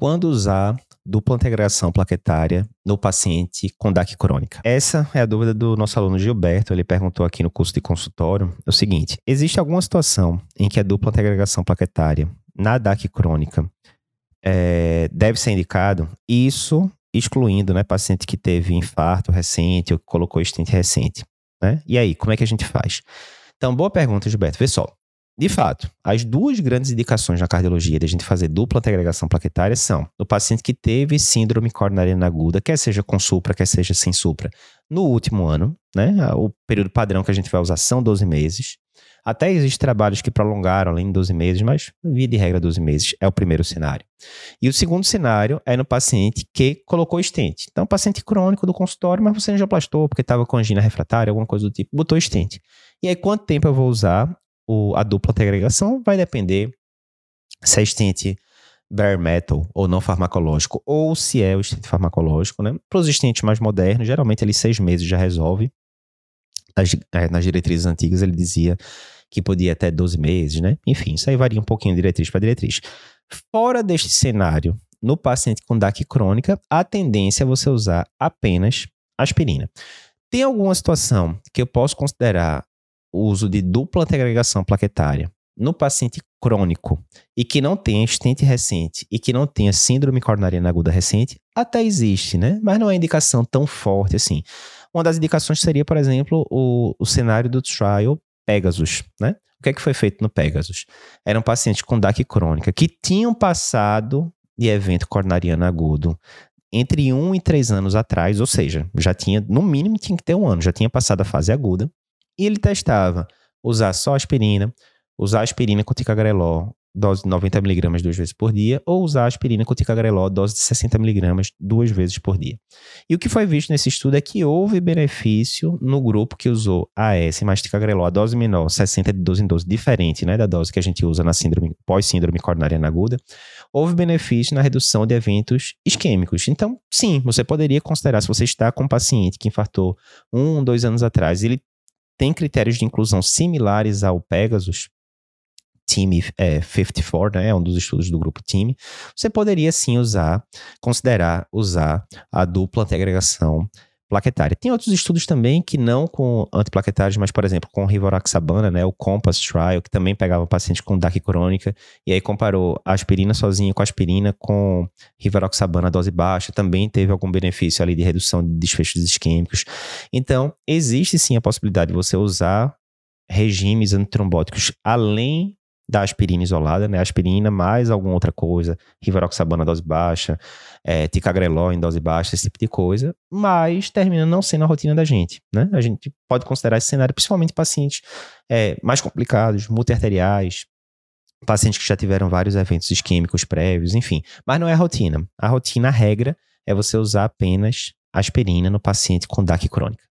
Quando usar dupla integração plaquetária no paciente com DAC crônica? Essa é a dúvida do nosso aluno Gilberto. Ele perguntou aqui no curso de consultório o seguinte: existe alguma situação em que a dupla integração plaquetária na DAC crônica é, deve ser indicado? Isso excluindo né, paciente que teve infarto recente ou que colocou estente recente. Né? E aí, como é que a gente faz? Então, boa pergunta, Gilberto. Vê só. De fato, as duas grandes indicações na cardiologia de a gente fazer dupla antiagregação plaquetária são no paciente que teve síndrome coronariana aguda, quer seja com supra, quer seja sem supra, no último ano, né? O período padrão que a gente vai usar são 12 meses. Até existem trabalhos que prolongaram além de 12 meses, mas via de regra 12 meses é o primeiro cenário. E o segundo cenário é no paciente que colocou estente. Então, paciente crônico do consultório, mas você angioplastou porque estava com angina refratária, alguma coisa do tipo, botou estente. E aí, quanto tempo eu vou usar o, a dupla agregação vai depender se é estente bare metal ou não farmacológico, ou se é o estente farmacológico, né? Para os estentes mais modernos, geralmente ele seis meses já resolve. Nas, é, nas diretrizes antigas ele dizia que podia até 12 meses, né? Enfim, isso aí varia um pouquinho de diretriz para diretriz. Fora deste cenário, no paciente com DAC crônica, a tendência é você usar apenas aspirina. Tem alguma situação que eu posso considerar o uso de dupla agregação plaquetária no paciente crônico e que não tenha estente recente e que não tenha síndrome coronariana aguda recente, até existe, né? Mas não é indicação tão forte assim. Uma das indicações seria, por exemplo, o, o cenário do trial Pegasus, né? O que é que foi feito no Pegasus? Eram pacientes com DAC crônica que tinham passado de evento coronariano agudo entre um e três anos atrás, ou seja, já tinha, no mínimo, tinha que ter um ano, já tinha passado a fase aguda, e ele testava usar só aspirina, usar aspirina com ticagrelol, dose de 90mg duas vezes por dia, ou usar aspirina com ticagrelol, dose de 60mg duas vezes por dia. E o que foi visto nesse estudo é que houve benefício no grupo que usou AS mais ticagrelol, a dose menor, 60 de 12 em 12, diferente né, da dose que a gente usa na síndrome pós-síndrome coronariana aguda, houve benefício na redução de eventos isquêmicos. Então, sim, você poderia considerar, se você está com um paciente que infartou um, dois anos atrás, ele tem critérios de inclusão similares ao Pegasus, Team é, 54, né, é um dos estudos do grupo Team, você poderia sim usar, considerar usar a dupla agregação plaquetária. Tem outros estudos também que não com antiplaquetários, mas, por exemplo, com rivaroxabana, né, o Compass Trial, que também pegava pacientes com DAC crônica, e aí comparou a aspirina sozinha com a aspirina com rivaroxabana dose baixa, também teve algum benefício ali de redução de desfechos isquêmicos. Então, existe sim a possibilidade de você usar regimes antitrombóticos além da aspirina isolada, né? Aspirina mais alguma outra coisa, rivaroxabana dose baixa, é, ticagrelol em dose baixa, esse tipo de coisa, mas termina não sendo a rotina da gente, né? A gente pode considerar esse cenário principalmente pacientes é, mais complicados, multiarteriais, pacientes que já tiveram vários eventos isquêmicos prévios, enfim. Mas não é a rotina. A rotina, a regra, é você usar apenas aspirina no paciente com DAC crônica.